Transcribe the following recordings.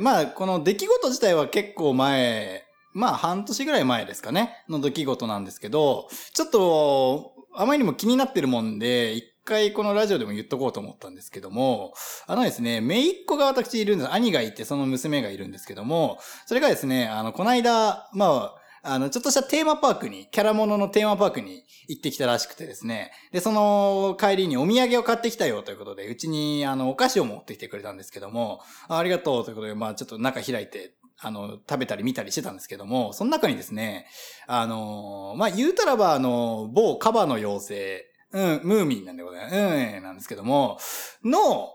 まあ、この出来事自体は結構前、まあ半年ぐらい前ですかね、の出来事なんですけど、ちょっと、あまりにも気になってるもんで、一回このラジオでも言っとこうと思ったんですけども、あのですね、姪っ子が私いるんです。兄がいて、その娘がいるんですけども、それがですね、あの、こないだ、まあ、あの、ちょっとしたテーマパークに、キャラモノのテーマパークに行ってきたらしくてですね。で、その帰りにお土産を買ってきたよということで、うちにあの、お菓子を持ってきてくれたんですけども、あありがとうということで、まあちょっと中開いて、あの、食べたり見たりしてたんですけども、その中にですね、あの、まあ言うたらば、あの、某カバの妖精、うん、ムーミンなんでございます。うん、なんですけども、の、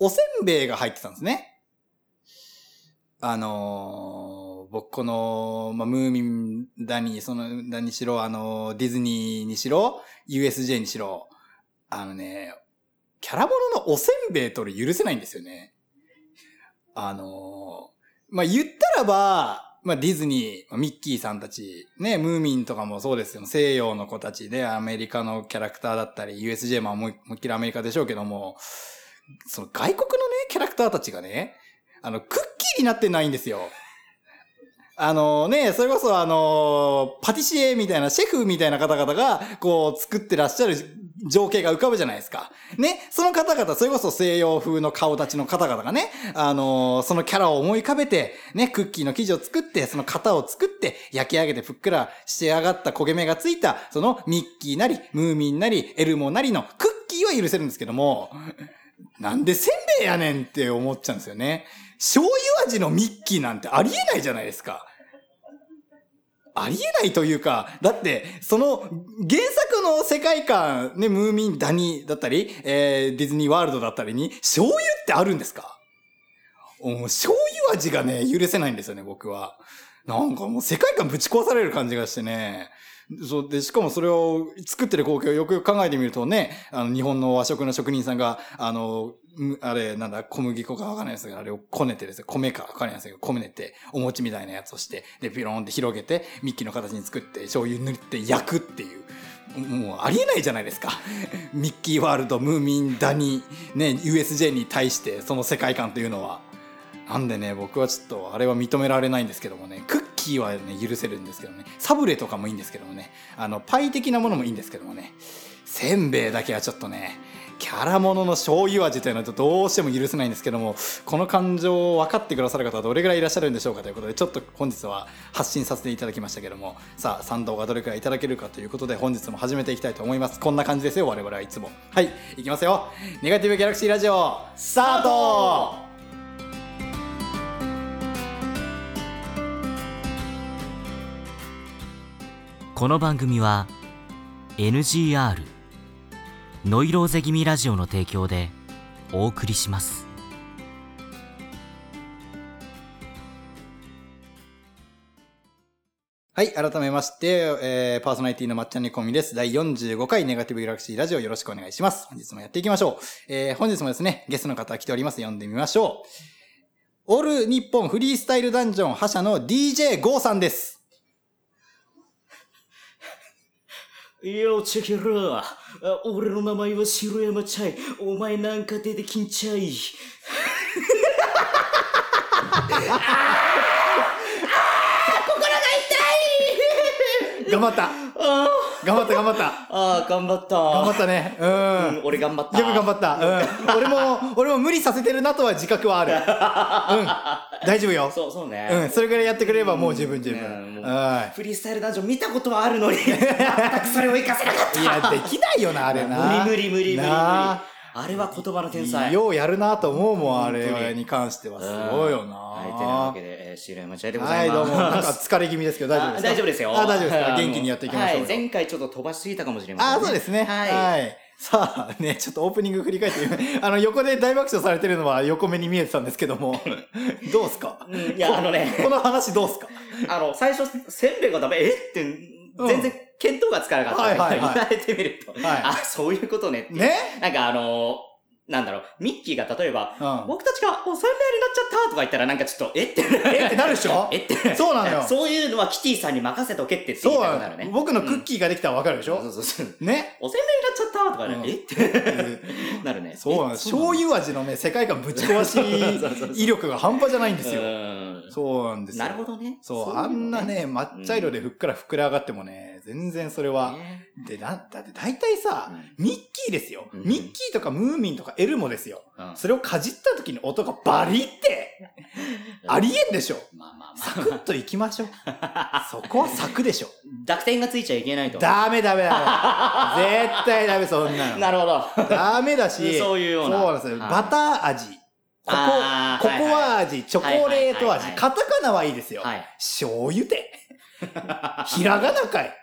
おせんべいが入ってたんですね。あのー、僕この、まあ、ムーミンだに、その、だにしろ、あの、ディズニーにしろ、USJ にしろ、あのね、キャラもののおせんべい取る許せないんですよね。あの、まあ、言ったらば、まあ、ディズニー、ミッキーさんたち、ね、ムーミンとかもそうですよ。西洋の子たちで、アメリカのキャラクターだったり、USJ も思いっきりアメリカでしょうけども、その外国のね、キャラクターたちがね、あの、クッキーになってないんですよ。あのね、それこそあの、パティシエみたいな、シェフみたいな方々が、こう、作ってらっしゃる情景が浮かぶじゃないですか。ね、その方々、それこそ西洋風の顔立ちの方々がね、あのそのキャラを思い浮かべて、ね、クッキーの生地を作って、その型を作って、焼き上げてふっくら仕上がった焦げ目がついた、そのミッキーなり、ムーミンなり、エルモなりのクッキーは許せるんですけども、なんでせんべいやねんって思っちゃうんですよね。醤油味のミッキーなんてありえないじゃないですか。ありえないというか、だって、その原作の世界観、ね、ムーミン・ダニだったり、えー、ディズニーワールドだったりに、醤油ってあるんですか？醤油味がね、許せないんですよね、僕は。なんかもう世界観ぶち壊される感じがしてね。そうで、しかもそれを作ってる光景をよくよく考えてみるとね、あの、日本の和食の職人さんが、あの、あれ、なんだ、小麦粉かわかんないですけど、あれをこねてですね、米かわかんないですけど、こねて、お餅みたいなやつをして、で、ピローンって広げて、ミッキーの形に作って、醤油塗って焼くっていう。もうありえないじゃないですか。ミッキーワールド、ムーミン、ダニ、ね、USJ に対してその世界観というのは。なんでね、僕はちょっとあれは認められないんですけどもね、クッキーはね、許せるんですけどね、サブレとかもいいんですけどもね、あの、パイ的なものもいいんですけどもね、せんべいだけはちょっとね、キャラものの醤油味というのはどうしても許せないんですけどもこの感情を分かってくださる方はどれぐらいいらっしゃるんでしょうかということでちょっと本日は発信させていただきましたけどもさあ賛同がどれくらいいただけるかということで本日も始めていきたいと思います。こんな感じですよ我々はいつも。はいいきますよ。ネガティブギャラクシーラジオスタート!この番組は NGR ノイローゼ気味ラジオの提供でお送りしますはい、改めまして、えー、パーソナリティのまっちゃんにこみです。第45回ネガティブギャラクシーラジオよろしくお願いします。本日もやっていきましょう。えー、本日もですね、ゲストの方来ております。読んでみましょう。オール日本フリースタイルダンジョン覇者の DJ ゴーさんです。よ、チェケラ俺の名前は白山チャイ。お前なんか出てきんちゃい。頑張った頑張った頑張ったああ、頑張った。頑張ったね。うん。うん、俺頑張った。よく頑張った。うん。俺も、俺も無理させてるなとは自覚はある。うん。大丈夫よ。そう、そうね。うん。それぐらいやってくれればもう十分十うん分。もうはフリースタイルダンジョン見たことはあるのに、全くそれを活かせなかった。い。いや、できないよな、あれな。無理無理無理無理無理。なあれは言葉の天才。ようやるなと思うもん、あれにに関しては。すごいよな。はい、てなわけで、えー、白山チャイでござはいい、ます。どうも。なんか疲れ気味ですけど、大丈夫ですか？あ大丈夫ですよ。あ、大丈夫ですか？はい元気にやっていきましょうよ。はい、前回ちょっと飛ばしすぎたかもしれません、あ、そうですね。はい。はい。さあ、ね、ちょっとオープニング振り返って、あの、横で大爆笑されてるのは横目に見えてたんですけども、どうすか？うんいや、あのね、この話どうすか？あの、最初、せんべいがダメ、え？って、全然見当がつかなかった。はいはいはい言われてみると、はいあ、そういうことねって。ねなんかあの、なんだろう、ミッキーが例えば、うん。僕たちがおせんべになっちゃったとか言ったらなんかちょっと、えって。えってなるでしょえって。そうなのよそういうのはキティさんに任せとけってって言いそうなたくなるね。僕のクッキーができたらわかるでしょそうそうそう。ねおせんべいになっちゃったとかね、うんえってなるね。そうなんです。醤油味のね、世界観ぶち壊し威力が半端じゃないんですよ。そうなんですよ。なるほどね。そう、あんなね、抹茶色でふっくら膨れ上がってもね、全然それは。ねで、な、だって大体さ、うんミッキーですよ。うんミッキーとかムーミンとかエルモですよ。うんそれをかじった時に音がバリって、ありえんでしょ。まあまあサまクッといきましょう。そこはサクでしょ。あ。濁点がついちゃいけないと。ダメダメダメ。絶対ダメ、そんなの。なるほど。ダメだし、そういうようなそうなんですよ。はいバター味、ココ、あーココア味、チョコレート味、カタカナはいいですよ。はい。醤油で。ひらがなかい。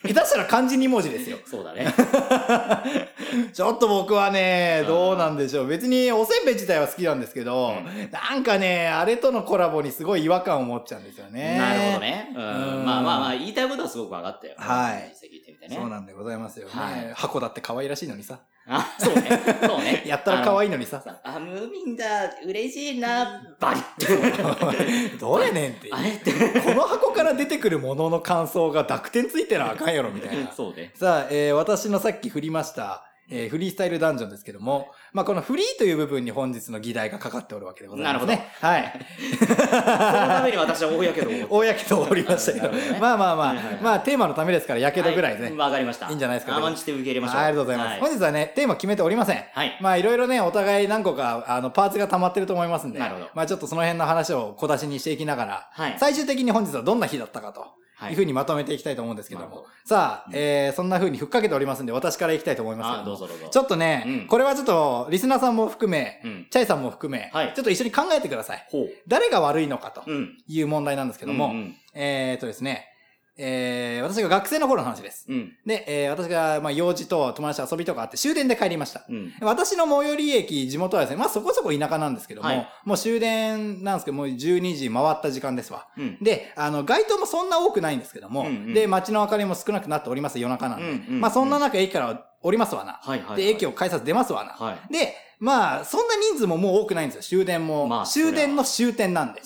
下手したら漢字2文字ですよ。そうだね。ちょっと僕はね、どうなんでしょう。別におせんべい自体は好きなんですけど、うなんかね、あれとのコラボにすごい違和感を持っちゃうんですよね。なるほど。ね。ううんん。まあまあまあ、言いたいことはすごく分かったよ。はい実際聞いてみてね。そうなんでございますよね。はい箱だって可愛らしいのにさ。あ、そうね。そうね。やったら可愛い。いのにさ。あ、ムーミンだ、嬉しいな、バリッ どれねんって。あれって。この箱から出てくるものの感想が濁点ついてらあかんやろ、みたいな。そうね。さあ、えー私のさっき振りました、えーフリースタイルダンジョンですけども、まあ、このフリーという部分に本日の議題がかかっておるわけでございますね。はい。そのために私は大やけどを。大やけどおりましたけど。なるほどねまあまあまあ、まあテーマのためですから、やけどぐらいでね。はわかりました。いいんじゃないですか甘んじて受け入れましょう。はいありがとうございます。は本日はね、テーマ決めておりません。はい。まあいろいろね、お互い何個か、あの、パーツが溜まってると思いますんで、なるほどまあちょっとその辺の話を小出しにしていきながら、はい。最終的に本日はどんな日だったかと。はいいうふうにまとめていきたいと思うんですけども。さあ、うんえー、そんな風にふっかけておりますんで、私からいきたいと思いますけどどうぞどうぞ。ちょっとね、うんこれはちょっと、リスナーさんも含め、うん。チャイさんも含め、はいちょっと一緒に考えてください。誰が悪いのかとうん。いう問題なんですけども、うんうんえーっとですね、えー、私が学生の頃の話です。うん。で、えー、私が、まあ、用事と友達と遊びとかあって終電で帰りました。うん。私の最寄り駅、地元はですね、まあそこそこ田舎なんですけども、はいもう終電なんですけど、もう12時回った時間ですわ。うん。で、あの、街灯もそんな多くないんですけども、うんうんで、街の明かりも少なくなっております、夜中なんで。うんうんうんまあそんな中、駅から降りますわな。はいはい。で、駅を改札出ますわな。はい。で、まあ、そんな人数ももう多くないんですよ、終電も。まあ終電の終点なんで。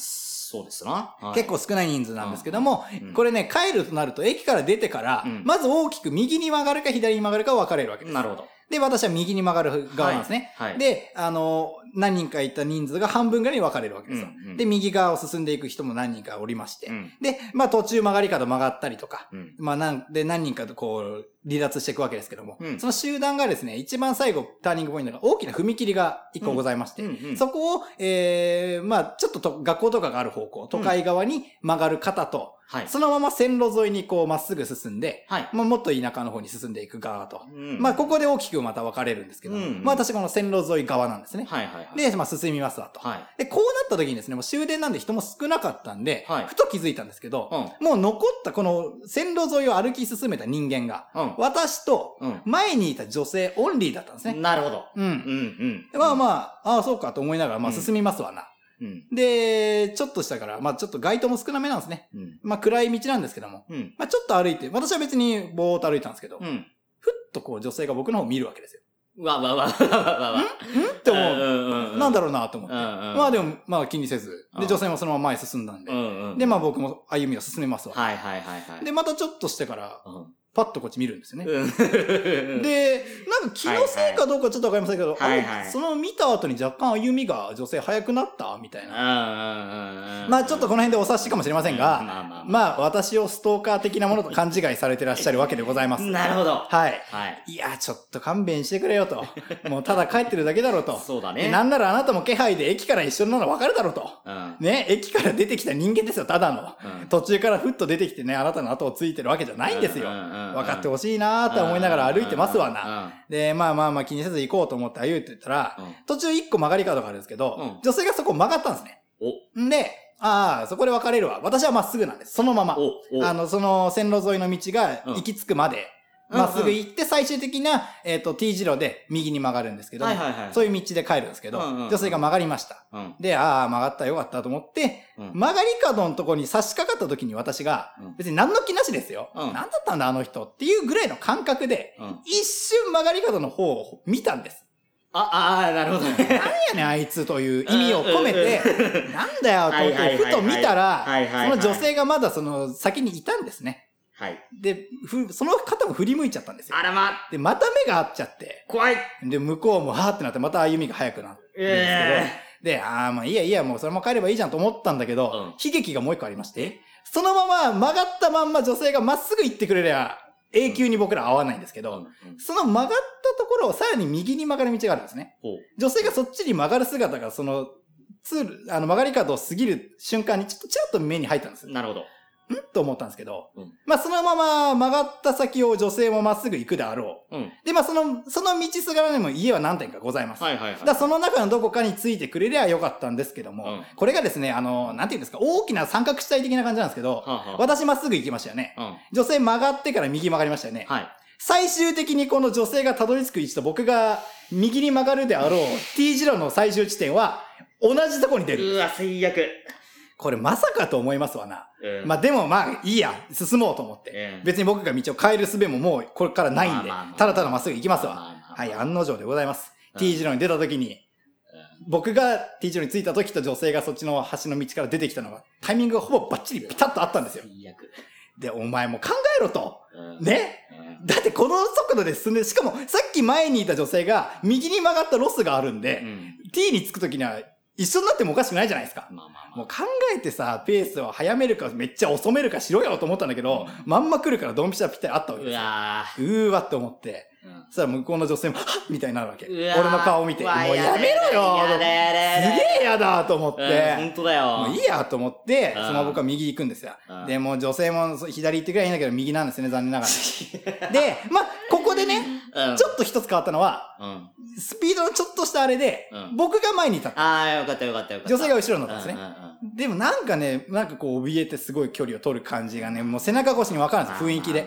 そうですな。はい結構少ない人数なんですけども、うんこれね、帰るとなると、駅から出てから、うんまず大きく右に曲がるか左に曲がるか分かれるわけです。なるほど。で、私は右に曲がる側なんですね。はい。で、あの、何人かいた人数が半分ぐらいに分かれるわけですよ。うんうんで、右側を進んでいく人も何人かおりまして。うん。で、まあ途中曲がり角曲がったりとか、うん。まあなんで何人かとこう離脱していくわけですけども、うんその集団がですね、一番最後ターニングポイントが大きな踏切が一個ございまして、うんうんそこを、えー、まあちょっとと学校とかがある方向、都会側に曲がる方と、はい。そのまま線路沿いにこうまっすぐ進んで、はい。まあもっと田舎の方に進んでいく側と。うんまあここで大きくまた分かれるんですけど、うんまあ私この線路沿い側なんですね。はいはいはい。で、まあ進みますわと。はい。で、こうなった時にですね、もう終電なんで人も少なかったんで、はいふと気づいたんですけど、うん。もう残ったこの線路沿いを歩き進めた人間が、うん。私とうん。前にいた女性オンリーだったんですね。なるほど。うん。うんうん。まあまあ、ああ、そうかと思いながら、まあうん進みますわな。うん。で、ちょっとしたから、まあちょっと街灯も少なめなんですね。うん。まあ暗い道なんですけども。うん。まあちょっと歩いて、私は別にぼーっと歩いたんですけど、うん。ふっとこう女性が僕の方を見るわけですよ。わわわわわわわ。って思う。うなんだろうなと思って。まあでも、まあ気にせず。で、うん女性もそのまま前進んだんで。で、まあ僕も歩みを進めますわ。はいはいはいはい。で、またちょっとしてから、うん。パッとこっち見るんですよね。うん。で、なんか気のせいかどうかちょっとわかりませんけど、はいはいその見た後に若干歩みが女性早くなったみたいな。ままあちょっとこの辺でお察しかもしれませんが、まあまあままあ私をストーカー的なものと勘違いされてらっしゃるわけでございまあ。す。なるほど。はい。はい。いや、ちょっと勘弁してくれよと。もうただ帰ってるだけだろうと。そうだね。でなんならあなたも気配で駅から一緒なの分かるだろうと。うん。ね、駅から出てきた人間ですよ、ただの。うん途中からふっと出てきてね、あなたの後をついてるわけじゃないんですよ。分かってほしいなーって思いながら歩いてますわな。な。で、まあまあまあ気にせず行こうと思って歩いてったら、うん途中一個曲がり角があるんですけど、うん女性がそこ曲がったんですね。お、んで、ああ、そこで分かれるわ。私はまっすぐなんです。そのまま。あの、その線路沿いの道が行き着くまで、うんまっすぐ行って最終的な、えっ、と、T 字路で右に曲がるんですけど、はいはいはい。そういう道で帰るんですけど、うんうんうん女性が曲がりました。うん。で、ああ、曲がったよかったと思って、うん曲がり角のとこに差し掛かった時に私が、うん別に何の気なしですよ。うん何だったんだあの人っていうぐらいの感覚で、うん。一瞬曲がり角の方を見たんです。あ、あーなるほどね。なんやねん、あいつという意味を込めて、なんだよ、と思って、ふと見たらその女性がまだその先にいたんですね。はい。で、ふその方も振り向いちゃったんですよ。あらま、で、また目が合っちゃって、怖い。で、向こうもはーってなって、また歩みが速くなってるんでああ、まあいいやいいや、もうそのまま帰ればいいじゃんと思ったんだけど、うん悲劇がもう一個ありまして、そのまま曲がったまんま女性がまっすぐ行ってくれりゃ、永久に僕ら会わないんですけど、うんうんその曲がったところをさらに右に曲がる道があるんですね。女性がそっちに曲がる姿が、その、ツール、あの曲がり角を過ぎる瞬間にちょっとちらっと目に入ったんです。んなるほど。と思ったんですけど、うんまあそのまま曲がった先を女性もまっすぐ行くであろうん。う。で、まあその、その道すがらにも家は何店かございます。はいはいはい。だその中のどこかについてくれりゃよかったんですけども、うんこれがですね、あの、なんていうんですか、大きな三角地帯的な感じなんですけど、はあはあ私まっすぐ行きましたよね。うん。女性曲がってから右曲がりましたよね。はい。最終的にこの女性がたどり着く位置と僕が右に曲がるであろう T 字路の最終地点は同じとこに出る。うわ、最悪。これまさかと思いますわな。うんまあでもまあいいや、進もうと思って。うん別に僕が道を変える術ももうこれからないんでただただまっすぐ行きますわ。はい、案の定でございます。うん T 字路に出た時に、僕が T 字路に着いた時と女性がそっちの橋の道から出てきたのが、タイミングがほぼバッチリピタッとあったんですよ。で、お前も考えろと。うんねうんだってこの速度で進んで、しかもさっき前にいた女性が右に曲がったロスがあるんで、うん T に着く時には一緒になってもおかしくないじゃないですか。まあまあまもう考えてさ、ペースを早めるかめっちゃ遅めるかしろよと思ったんだけど、まんま来るからドンピシャぴったりあったわあ。うけですよ。わうーわって思って。ーうんそしたら向こうの女性も、はっみたいになるわけ。俺の顔を見て、もうやめろよやだやだやだすげえやだと思っうんて、本当だよ。もういいやと思って、うんそのまま僕は右行くんですようん。で、もう女性も左行ってくればいいんだけど、右なんですね、残念ながら。で、まあ、ここでね、うんちょっと一つ変わったのは、うん。スピードのちょっとしたあれで、うん僕が前に立った。ああ、よかったよかったよかった。女性が後ろになったんですねうんうんうんでもなんかね、なんかこう怯えてすごい距離を取る感じがね、もう背中越しにわかるんですよ、雰囲気で。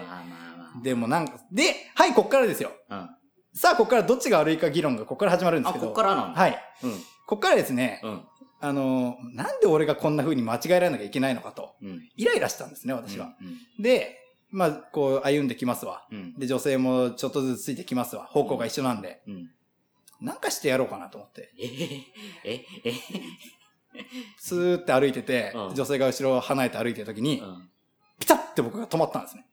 でもなんか、で、はい、こっからですよ。あまあさあ、こっからどっちが悪いか議論がこっから始まるんうん。あ、ですけど。こっからなんだ。はい。うん。こっからですね、うん。あの、なんで俺がこんな風に間違えられなきゃいけないのかと、うん。イライラしたんですね、私は。うん。で、まあ、こう歩んできますわ。うん。で、女性もちょっとずつついてきますわ。方向が一緒なんで。うん。なんかしてやろうかなと思って。ええええスーって歩いてて、うん女性が後ろを離れて歩いてる時に、うん。ピタッて僕が止まったんですね。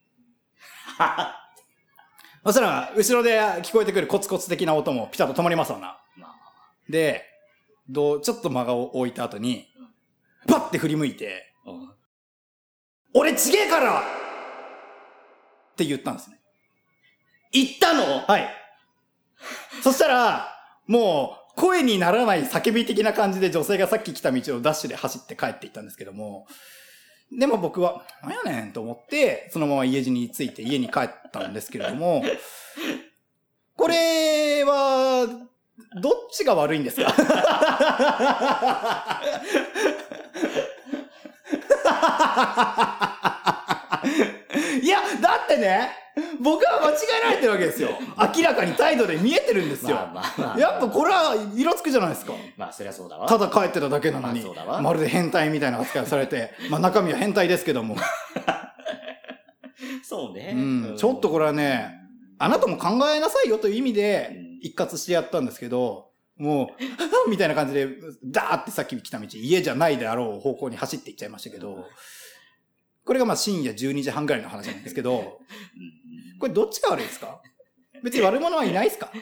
そしたら、後ろで聞こえてくるコツコツ的な音もピタッと止まりますわな。まあで、どう、ちょっと間が置いた後に、パッて振り向いて。うん俺ちげえからって言ったんですね。行ったの？はい。そしたら、もう、声にならない叫び的な感じで女性がさっき来た道をダッシュで走って帰っていったんですけども、でも僕は、なんやねんと思って、そのまま家路に着いて家に帰ったんですけれども、これは、どっちが悪いんですか？いや、だってね、僕は間違えられてるわけですよ。明らかに態度で見えてるんですよ。まあまあまあ。やっぱこれは色つくじゃないですか。まあ、そりゃそうだわ。ただ帰ってただけなのにままるで変態みたいな扱いをされて、まあ中身は変態ですけども。そうね。うん、ちょっとこれはね、あなたも考えなさいよという意味でうん一括してやったんですけど、もう、みたいな感じで、ダーってさっき来た道、家じゃないであろう方向に走っていっちゃいましたけど、これがまあ深夜12時半ぐらいの話なんですけど、うんこれどっちが悪いですか？別に悪者はいないですか？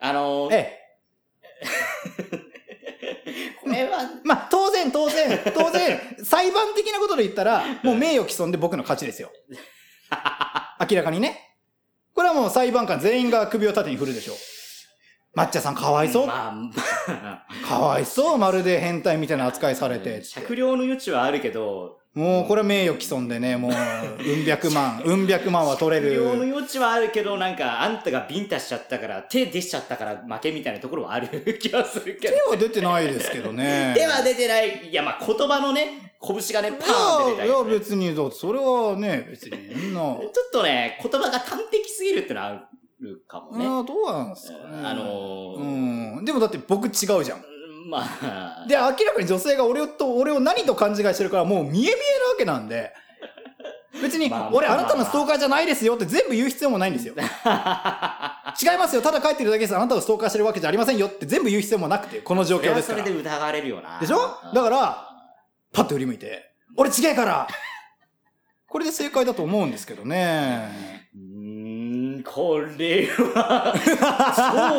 あのー、ええ。これは、まあ、当然、当然、当然、裁判的なことで言ったら、もう名誉毀損で僕の勝ちですよ。明らかにね。これはもう裁判官全員が首を縦に振るでしょう。抹茶さんかわいそう？まあ、まあ、かわいそう？まるで変態みたいな扱いされて。酌量の余地はあるけど、もうこれは名誉毀損でね、もう、うん百万、うん百万は取れ酌量のる。余地はあるけど、なんか、あんたがビンタしちゃったから、手出しちゃったから負けみたいなところはある気がするけど。手は出てないですけどね。手は出てない。いや、まあ、言葉のね、拳がね、パいーンって出たや、いや別に、それはね、別に、そんな。ちょっとね、言葉が端的すぎるってのはあるかもね。ああ、どうなんですかね。あのーうん。でもだって僕違うじゃん。まあ、で、明らかに女性が俺と、俺を何と勘違いしてるからもう見え見えなわけなんで、別に、まあ俺まああなたのストーカーじゃないですよって全部言う必要もないんですよ。違いますよ。ただ書いてるだけです。あなたをストーカーしてるわけじゃありませんよって全部言う必要もなくて、この状況ですから。それはそれで疑われるよな。でしょ？だから、パッと振り向いて、俺違えからこれで正解だと思うんですけどね。これは、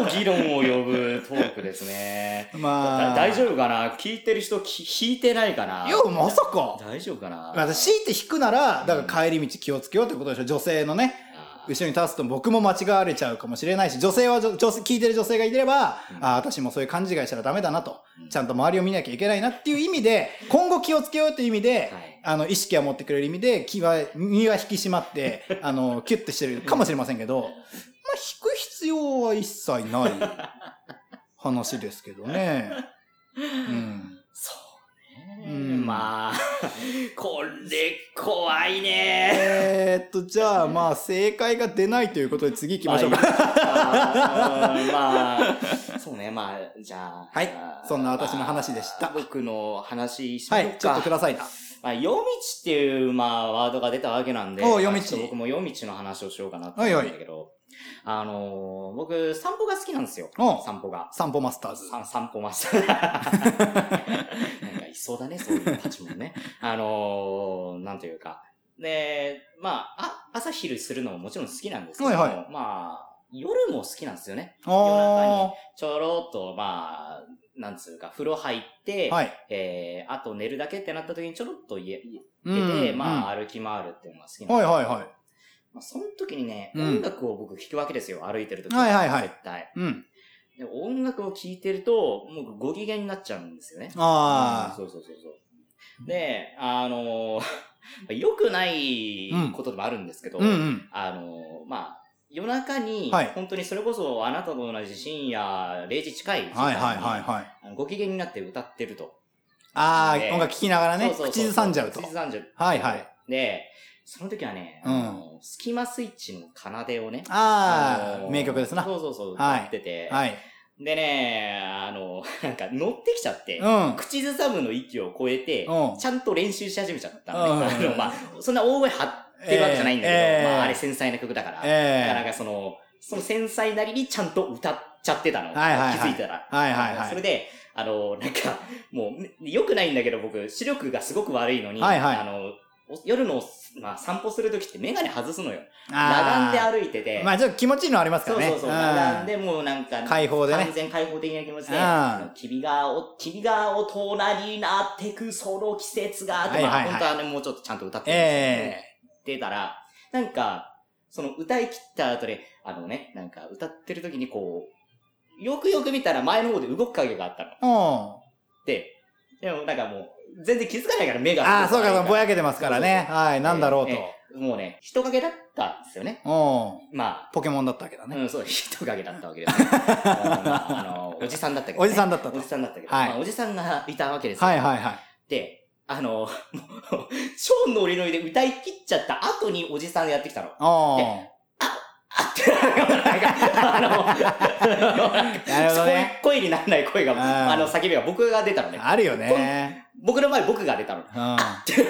超議論を呼ぶトークですね。まあ。だ大丈夫かな？聞いてる人き引いてないかな？いや、まさか。大丈夫かな？まあ、強いて引くなら、だから帰り道気をつけようってことでしょ？女性のね、あ後ろに立つと僕も間違われちゃうかもしれないし、女性は女女性、聞いてる女性がいれば、うんああ、私もそういう勘違いしたらダメだなとうん。ちゃんと周りを見なきゃいけないなっていう意味で、今後気をつけようっていう意味で、はいあの、意識は持ってくれる意味で、気は、身は引き締まって、あの、キュッてしてるかもしれませんけど、まあ、引く必要は一切ない話ですけどね。うん。そうね。うんまあ、これ怖いね。えーっと、じゃあ、まあ、正解が出ないということで次行きましょうか。あーまあ、そうね、まあ、じゃあ。はいそんな私の話でしたまあ僕の話しまはい、しょうか。ちょっとくださいな。まあ、夜道っていう、まあ、ワードが出たわけなんで、おう夜道僕も夜道の話をしようかなと思うんだけど、あのー僕、散歩が好きなんですよ。散歩が。散歩マスターズ。さ散歩マスター。な そうだね、そういうパチもね。あのー、なんというか。で、まあ、あ、朝昼するのももちろん好きなんですけども、はいはまあ、夜も好きなんですよね。あちょろっと、まあ、なんつうか、風呂入って、ー。はい。えー、あと寝るだけってなった時にちょろっと家、出て、まあ、歩き回るっていうのが好きなんですはいはいはい。まあ、その時にね、うん音楽を僕聴くわけですよ、歩いてる時はいはいはい絶対。うん。で音楽を聴いてると、もうご機嫌になっちゃうんですよね。あうんそうそうそうそう。で、あのー、良くないことでもあるんですけど、あ。うんうん。あのー、まあ、夜中に、はい本当にそれこそあなたと同じ深夜0時近い時間に、はいはいはいはい。ご機嫌になって歌ってると。あであ、音楽聴きながらね、そうそうそう口ずさんじゃうと口。ずさんじゃう。はいはい。で、その時はね、うんスキマスイッチの奏でをね、ああ、の名曲ですな。そうそうそう、はい歌ってて、はい。でね、あの、なんか乗ってきちゃって、うん。口ずさむの域を超えて、うんちゃんと練習し始めちゃったのうんね。あの、まあ、そんな大声張ってるわけじゃないんだけど、ええまあ、あれ繊細な曲だから、ええだからなんかその、その繊細なりにちゃんと歌っちゃってたの。はいはいはい気づいたら。はいはいはいそれで、あの、なんか、もう、良くないんだけど、僕、視力がすごく悪いのに、はいはいあの、お夜の、まあ、散歩するときってメガネ外すのよ。あ裸眼でー歩いてて、まあちょっと気持ちいいのありますからね。そうそうそう、ん。裸眼でもうなんか、開放でね。完全開放的な気持ちで、君がお、君が大人になってくその季節が、はいはいはい。本当はね、もうちょっとちゃんと歌ってるんですえけど、出たら、なんか、その歌い切った後で、あのね、なんか歌ってる時にこう、よくよく見たら前の方で動く影があったの。えうん。で、でもなんかもう、全然気づかないから目が。ああ、そうか、そうぼやけけてますからね。はい、なんだろうと。もうね、人影だったんですよね。うん。まあ、ポケモンだったわけだね。うん、そう、人影だったわけです、ね。あのおじさんだったけど、ね。おじさんだったとおじさんだったけど、はいまあ、おじさんがいたわけですよ。はいはいはい。で、あの、もう、超ノリノリで歌い切っちゃった後におじさんがやってきたの。ああって、なんか、あの、なるほどね 声声にならない声が、あの、叫びが僕が出たのねあ。。あるよね。僕の前僕が出たの。うん。って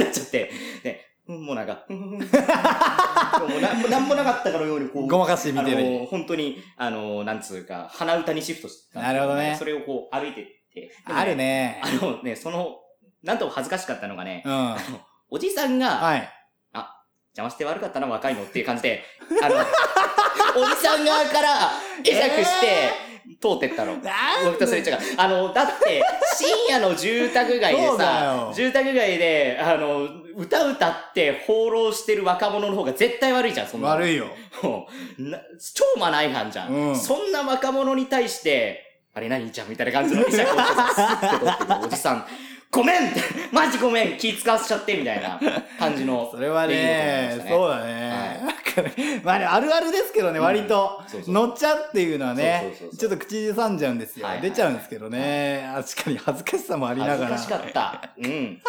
なっちゃって、で、もうなんか、もうなんもなんもなかったかのようにこう、ごまかして見あてる。の、本当に、あの、なんつうか、鼻歌にシフトしてたなるほどねそれをこう歩いてって。でもある。ね。あのね、その、なんとも恥ずかしかったのがねう、ん。はおじさんが、い。邪魔して悪かったな、若いのっていう感じで、あの、おじさん側から会釈して、通ってったの。僕とすれ違う。あの、だって、深夜の住宅街でさよ、住宅街で、あの、歌歌って放浪してる若者の方が絶対悪いじゃん、そんなの。悪いよ。超マナー違反じゃん,、うんそんな若者に対して、あれ何じゃんみたいな感じの ってくるおじさん、ごめんって、マジごめん気使わせちゃってみたいな感じの。それはね、出来事そうだねね。なんかね、まあねあるあるですけどね、うん割と乗っちゃうっていうのはねちょっと口ずさんじゃうんですよ出ちゃうんですけどね。確かに恥ずかしさもありながら。恥ずかしかった。うん。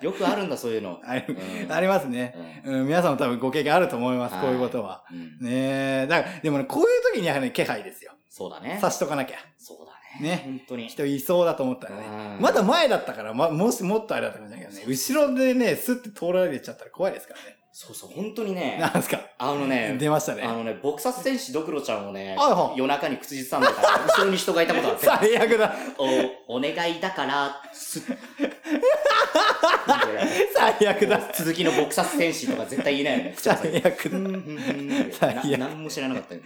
よくあるんだ、そういうの。ありますね。うん、皆さんも多分ご経験あると思います、はいこういうことは。うんねえ。だから、でもね、こういう時にやはり気配ですよ。そうだね。察しとかなきゃ。そうだね。本当に。人いそうだと思ったらね。うんまだ前だったから、ま、もしもっとあれだったかもしれないけどね。後ろでね、スッて通られちゃったら怖いですからね。そうそう、本当にね、なんですか？あのね、出ましたね。あのね、撲殺戦士ドクロちゃんをね夜中に口ずさんでたら、後ろに人がいたことがあって、最悪だ。お、お願いだから、すっ。最悪だ。続きの撲殺戦士とか絶対言えないよね。口 最悪だ。最悪な何も知らなかったよ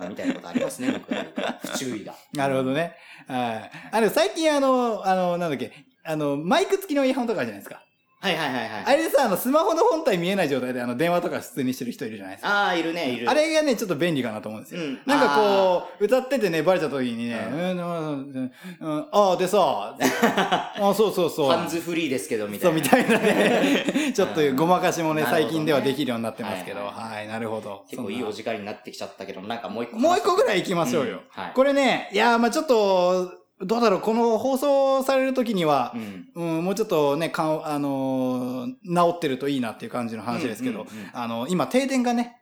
あみたいなことありますね、僕は。不注意が。なるほどね。はい。あの、最近あの、あの、なんだっけ、あの、マイク付きのイヤホンとかあるじゃないですか。はいはいはいはい。あれでさ、あの、スマホの本体見えない状態で、あの、電話とか普通にしてる人いるじゃないですか。ああ、いるね、いる。あれがね、ちょっと便利かなと思うんですよ。うんなんかこう、歌っててね、バレちゃった時にね、ううん、うん、うん、うんああ、でさ、あそうそうそう。ハンズフリーですけど、みたそう、いな。みたいなね。ちょっとごまかしもね、最近ではできるようになってますけど。はいはい、なるほど。結構いいお時間になってきちゃったけど、なんかもう一個。もう一個ぐらい行きましょうよ。んはい。これね、いやー、まあちょっと、どうだろう、この放送される時にはう、ん。うん、もうちょっとね、かん、あのー治ってるといいなっていう感じの話ですけど、うんうんうんあの、今停電がね、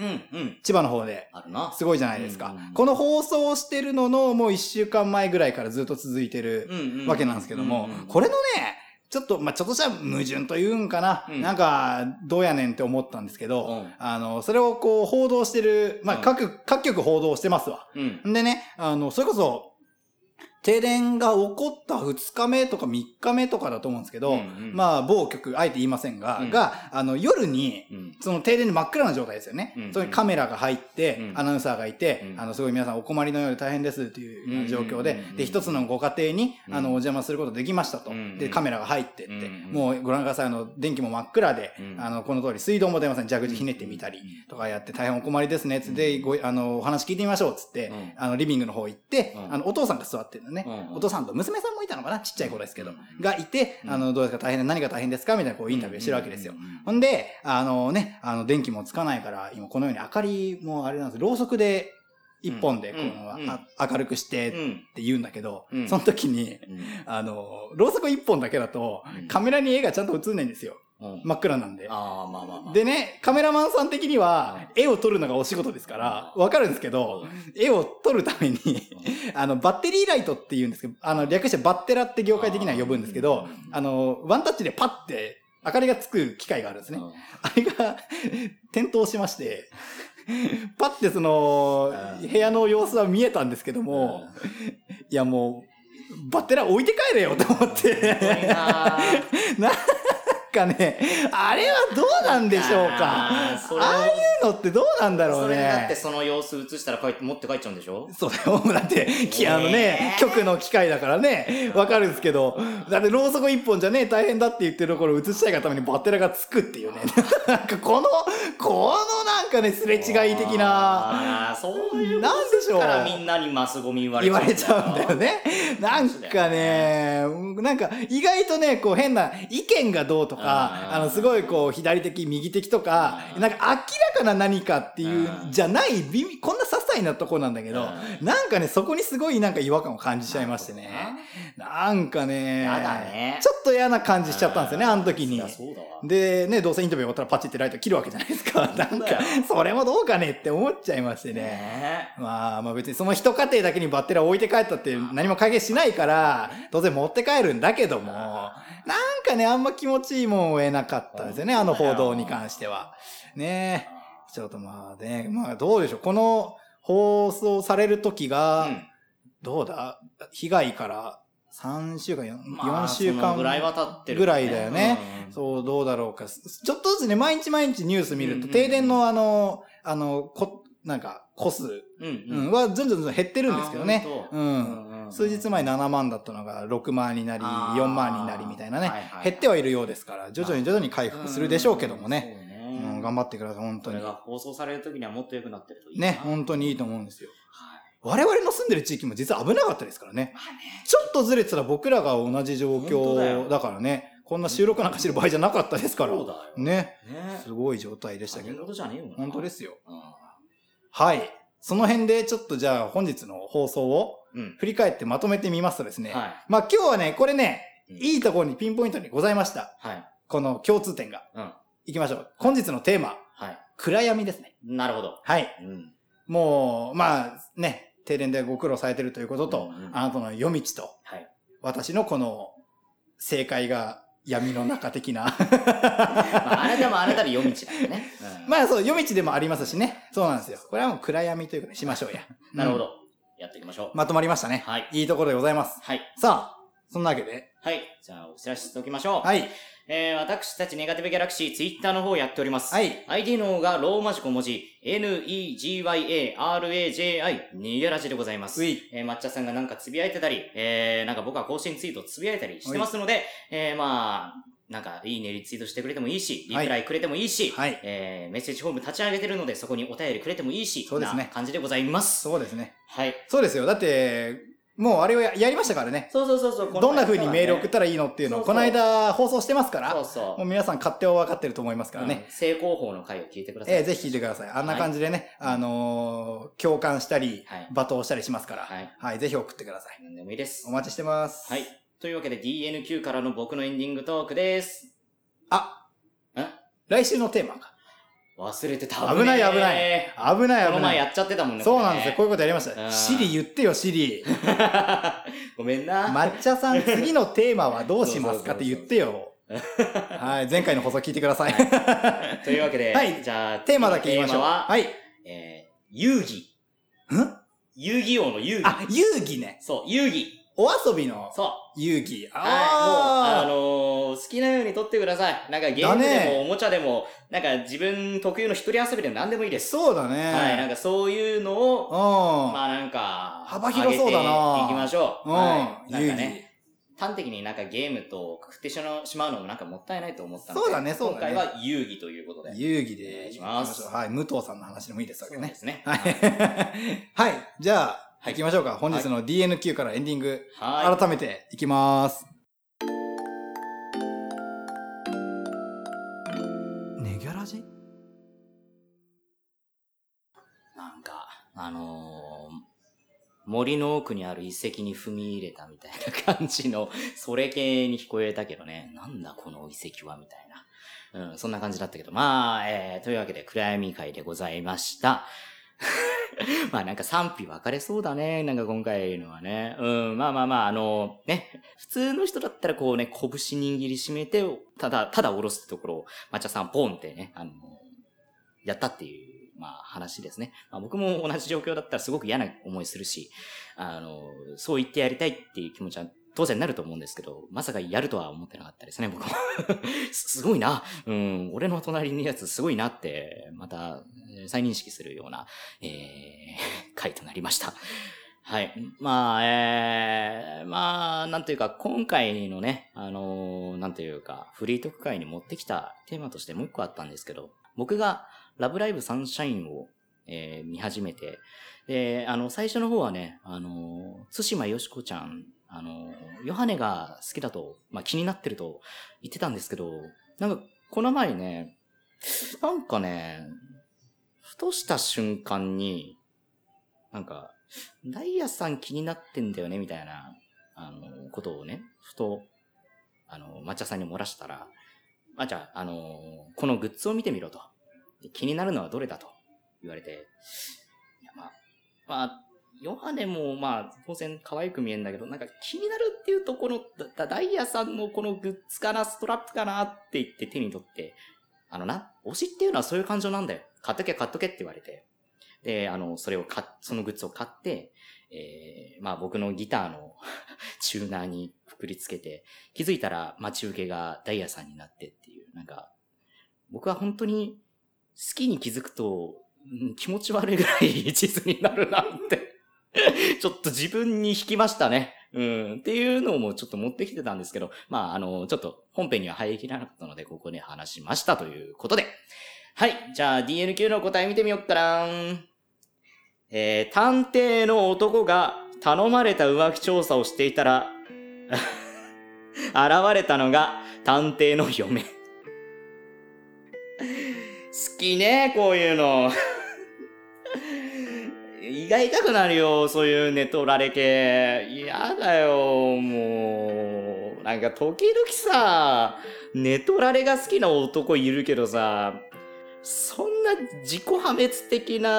うん、うん。千葉の方で、あるな。すごいじゃないですか。うんうんうんこの放送をしてるのの、もう一週間前ぐらいからずっと続いてるうんうんわけなんですけども、うんうんこれのね、ちょっと、まあ、ちょっとした矛盾というんかな、うんなんか、どうやねんって思ったんですけど、うんあの、それをこう、報道してる、まあ、うん各、各局報道してますわ。うん。んでね、あの、それこそ、停電が起こった2日目とか3日目とかだと思うんですけど、うんうん。まあ、某局、あえて言いませんが、うん。が、あの、夜に、うん。その停電で真っ暗な状態ですよね。うんそこにカメラが入って、うん。アナウンサーがいて、うん。あの、すごい皆さんお困りのようで大変ですっていう状況で、うんで、一つのご家庭に、うん。あの、お邪魔することできましたと。うんで、カメラが入ってって、うんもうご覧ください、あの、電気も真っ暗で、うん。あの、この通り水道も出ません。蛇口ひねってみたり、とかやって大変お困りですね、つって、ご、あの、お話聞いてみましょう、つって、うん。あの、リビングの方行って、うん。あの、お父さんが座ってるのね、うんお父さんと娘さんもいたのかな？ちっちゃい子ですけど、うんがいて、うん。あの、どうですか？大変で何が大変ですか？みたいなこうインタビューしてるわけですよ。うんうんうんほんで、あのね、あの、電気もつかないから、今このように明かりもあれなんです。ろうそくで一本でこうんの、うん。あ明るくしてっうん。て言うんだけど、うん。その時に、うん。あの、ろうそく一本だけだとうん、カメラに絵がちゃんと映んないんですよ。うん。真っ暗なんで。ああ、まあまあまあ。でね、カメラマンさん的には、絵を撮るのがお仕事ですから、わかるんですけど、絵を撮るために、あの、バッテリーライトって言うんですけど、あの、略してバッテラって業界的には呼ぶんですけど、あの、ワンタッチでパッて明かりがつく機械があるんですね。あれが点灯しまして、パッてそのう、ん。部屋の様子は見えたんですけども、いやもう、バッテラ置いて帰れよと思って、な かね、あれはどうなんでしょうか。あああいうのってどうなんだろそうれでだってね。その様子映したら帰って持って帰っちゃうんでしょ？そうだって、きあのね、えー局の機械だからね、わかるんですけど、だってろうそく一本じゃね、大変だって言ってるところを映したいがためにバッテラがつくっていうね。なんかこの、このなんかね、すれ違い的な、そういうなんでしょう。だからみんなにマスゴミ言われ言われちゃうんだよね。ね。なんかね、なんか意外とね、こう変な意見がどうとか、あー。あのすごいこう左的、右的とか、うんなんか明らかな何かっていううんじゃない、微妙こんな些細なとこなんだけど、うんなんかね、そこにすごいなんか違和感を感じちゃいましてね。なんかね、ちょっと嫌な感じしちゃったんですよね、あの時に。で、ね、どうせインタビュー終わったらパチってライト切るわけじゃないですか。なんかそれもどうかねって思っちゃいましてね。ね。まあまあ別にその一家庭だけにバッテリーを置いて帰ったって何も解決しないから、当然持って帰るんだけども、なんかね、あんま気持ちいいもんを得なかったですよね、あの報道に関しては。ねちょっとまあね、まあどうでしょう、この放送される時が、うんどうだ？被害から3週間、4, まあ週間ぐらいは経ってるぐらいだよね。うんそう、どうだろうか。ちょっとずつね、毎日毎日ニュース見ると、停電のあの、あの、こ、なんか、個数。はずんずんずん減ってるんですけどね。うん。数日前7万だったのが6万になり、あー4万になりみたいなね。減ってはいるようですから、徐々に徐々に回復するでしょうけどもね。うんうん、頑張ってください、本当にこれ。が放送される時にはもっと良くなってるといいなね、本当にいいと思うんですよ。はい我々の住んでる地域も実は危なかったですからね。ちょっとずれてたら僕らが同じ状況だからね。こんな収録なんかしてる場合じゃなかったですから。そうだよ。ね。ねすごい状態でしたけど。本当ですよ。うん。はい。その辺でちょっとじゃあ本日の放送をうん。振り返ってまとめてみますとですね。はい。まあ今日はね、これね、うんいいところにピンポイントにございました。はい。この共通点が。うん。いきましょう。本日のテーマ、はい。暗闇ですね。なるほど。はい。うん。もう、まあね、停電でご苦労されてるということと、うんうんあなたの夜道と、はい。私のこの、正解が闇の中的な。まあ、あなたもあなたで夜道だよね。うんまあそう、夜道でもありますしね。そうなんですよ。これはもう暗闇というかね、しましょうや。う んなるほど。やっていきましょう。まとまりましたね。はい。いいところでございます。はい。さあ、そんなわけで。はい。じゃあ、お知らせしておきましょう。はい。えー、私たちネガティブギャラクシー、ツイッターの方やっております。はい。ID の方がローマ字小文字、N-E-G-Y-A-R-A-J-I、ニゲラジでございます。うい。えー、抹茶さんがなんかつぶやいてたり、えー、なんか僕は更新ツイートつぶやいたりしてますので、えー、まあ、なんかいいねリツイートしてくれてもいいし、リプライくれてもいいし、はい。えー、メッセージフォーム立ち上げてるので、そこにお便りくれてもいいし、そうですねな感じでございます。そうですね。はい。そうですよ。だって、もうあれをややりましたからね。そうそうそうそう。どんな風にメール送ったららいいのっていうのを、この間放送してますから、そうそう。もう皆さん勝手は分かってると思いますからね。うん正攻法の回を聞いてください。ええぜひ聞いてください。あんな感じでね、あのー共感したり、はい罵倒したりしますから、はい。はい、ぜひ送ってください。何でもいいですお。待ちしてます。はい。というわけで DNQ からの僕のエンディングトークです。あん来週のテーマか。忘れてた。危ない危ない危ないこ危ない。の前やっちゃってたもんね。そうなんですよ。こうこいうことやりましうんた。シリ言ってよ、シリ。れ ねごめんな。抹茶さん、次のテーマはどうしますかって言ってよ。ははい、前回の放送聞いてください。というわけで、はいじゃあ、テーマだけ言いましょう。テーマは、はい。んえー、遊戯。遊戯王の遊戯。あ、遊戯ね。そう、遊戯。お遊びのそう。遊戯。はい、もう、ああのー好きなように撮ってください。なんかゲームでもおもちゃでも、なんか自分特有の一人遊びでも何でもいいでーす。そうだね。はい、なんかそういうのを、うん。まあなんか、幅広そうだないきましょう。うん。はい。なん。かね、端的になんかゲームとくくってしまうのもなんかもったいないと思ったので、そうだねそうだね今回は遊戯ということで。遊戯でお願いしますはい、武藤さんの話でもいいですわけね。そうですね。はい。はい。じゃあ、はい行きましょうか。本日の DNQ からエンディング、はい。改めていきます。ネギャラジなんか、あのー森の奥にある遺跡に踏み入れたみたいな感じの、それ系に聞こえたけどね、なんだこの遺跡はみたいな。うん、そんな感じだったけど、まあ、えー、というわけで暗闇会でございました。まあなんか賛否分かれそうだね。なんか今回のはね。うん、まあまあまあ、あのね、普通の人だったらこうね、拳握りしめて、ただ、ただ下ろすってところを、抹茶さんポンってね、あの、やったっていう、まあ話ですね。まあ僕も同じ状況だったらすごく嫌な思いするし、あの、そう言ってやりたいっていう気持ちは当然なると思うんですけど、まさかやるとは思ってなかったですね、僕も。すごいな。うん、俺の隣にいるやつすごいなって、また再認識するような、えー、回となりました。はい。まあ、えー、まあ、なんというか、今回のね、あのーなんというか、フリートーク会に持ってきたテーマとしてもう一個あったんですけど、僕がラブライブサンシャインを、えー見始めて、で、あの、最初の方はね、あのー、津島よしこちゃん、あのヨハネが好きだと、まあ気になってると言ってたんですけど、なんか、この前ね、なんかね、ふとした瞬間に、なんか、ダイヤさん気になってんだよね、みたいな、あの、ことをね、ふと、あの、抹茶さんに漏らしたら、あ、じゃあ、あの、このグッズを見てみろと。気になるのはどれだと言われて、いや、まあ、まあ、ヨハネも、まあ、当然可愛く見えるんだけど、なんか気になるっていうと、この、ダイヤさんのこのグッズかな、ストラップかなって言って手に取って、あのな、推しっていうのはそういう感情なんだよ。買っとけ、買っとけって言われて。で、あの、それを買、そのグッズを買って、えー、まあ僕のギターの チューナーにくくりつけて、気づいたら待ち受けがダイヤさんになってっていう、なんか、僕は本当に好きに気づくと、気持ち悪いぐらい 地図になるなんて ちょっと自分に引きましたね。うん。っていうのもちょっと持ってきてたんですけど、まあ、あの、ちょっと本編には入りきらなかったので、ここで話しましたということで。はい。じゃあ、DNQ の答え見てみよっかな。えー、探偵の男が頼まれた浮気調査をしていたら、現れたのが探偵の嫁。好きね、こういうの。胃が痛くなるよ、そういう寝取られ系。嫌だよ、もう。なんか時々さ、寝取られが好きな男いるけどさ、そんな自己破滅的な、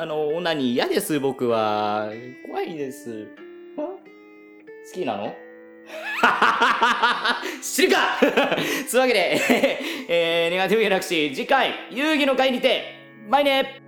あの、オナニー嫌です、僕は。怖いです。好きなの？知るか つうわけで、えー、ネガティブギャラクシー、次回、遊戯の会にて、バイね